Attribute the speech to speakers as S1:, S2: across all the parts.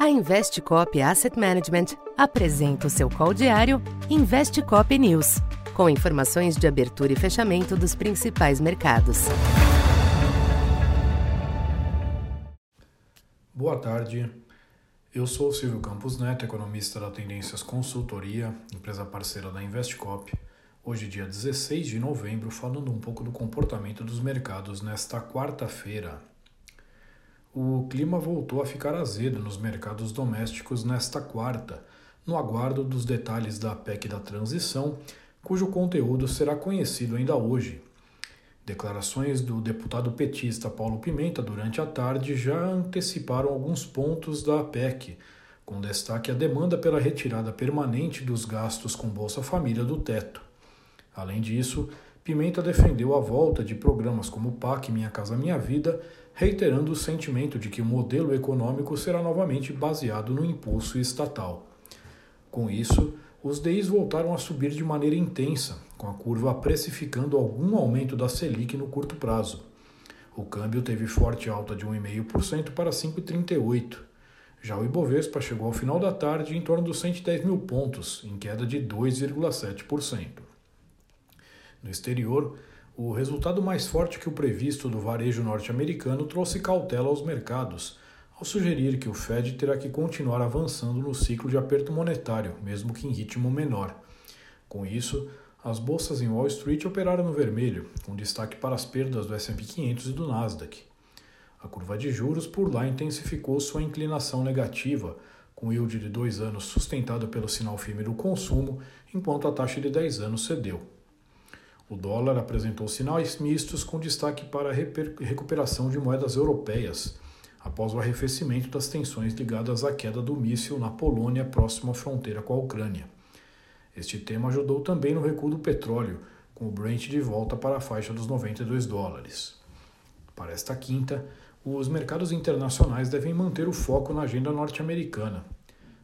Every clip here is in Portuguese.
S1: A Investcop Asset Management apresenta o seu call diário Investcop News, com informações de abertura e fechamento dos principais mercados.
S2: Boa tarde. Eu sou Silvio Campos Neto, economista da Tendências Consultoria, empresa parceira da Investcop. Hoje, dia 16 de novembro, falando um pouco do comportamento dos mercados nesta quarta-feira, o clima voltou a ficar azedo nos mercados domésticos nesta quarta, no aguardo dos detalhes da PEC da transição, cujo conteúdo será conhecido ainda hoje. Declarações do deputado petista Paulo Pimenta durante a tarde já anteciparam alguns pontos da PEC, com destaque a demanda pela retirada permanente dos gastos com Bolsa Família do teto. Além disso, Pimenta defendeu a volta de programas como PAC Minha Casa Minha Vida, reiterando o sentimento de que o modelo econômico será novamente baseado no impulso estatal. Com isso, os DIs voltaram a subir de maneira intensa, com a curva precificando algum aumento da Selic no curto prazo. O câmbio teve forte alta de 1,5% para 5,38%. Já o Ibovespa chegou ao final da tarde em torno dos 110 mil pontos, em queda de 2,7%. No exterior, o resultado mais forte que o previsto do varejo norte-americano trouxe cautela aos mercados, ao sugerir que o Fed terá que continuar avançando no ciclo de aperto monetário, mesmo que em ritmo menor. Com isso, as bolsas em Wall Street operaram no vermelho, com destaque para as perdas do S&P 500 e do Nasdaq. A curva de juros por lá intensificou sua inclinação negativa, com yield de dois anos sustentado pelo sinal firme do consumo, enquanto a taxa de 10 anos cedeu. O dólar apresentou sinais mistos com destaque para a recuperação de moedas europeias, após o arrefecimento das tensões ligadas à queda do míssil na Polônia, próximo à fronteira com a Ucrânia. Este tema ajudou também no recuo do petróleo, com o Brent de volta para a faixa dos 92 dólares. Para esta quinta, os mercados internacionais devem manter o foco na agenda norte-americana.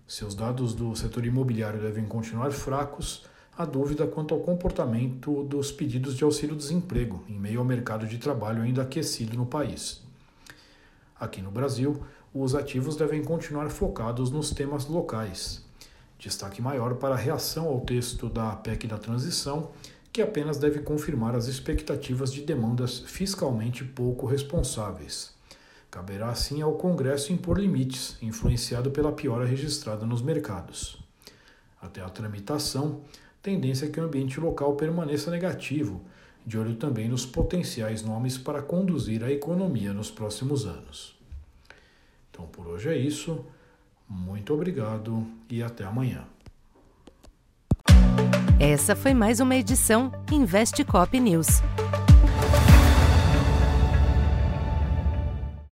S2: Seus dados do setor imobiliário devem continuar fracos a dúvida quanto ao comportamento dos pedidos de auxílio-desemprego em meio ao mercado de trabalho ainda aquecido no país. Aqui no Brasil, os ativos devem continuar focados nos temas locais. Destaque maior para a reação ao texto da PEC da transição, que apenas deve confirmar as expectativas de demandas fiscalmente pouco responsáveis. Caberá assim ao Congresso impor limites, influenciado pela piora registrada nos mercados. Até a tramitação, tendência é que o ambiente local permaneça negativo, de olho também nos potenciais nomes para conduzir a economia nos próximos anos. Então por hoje é isso. Muito obrigado e até amanhã.
S1: Essa foi mais uma edição Investe Cop News.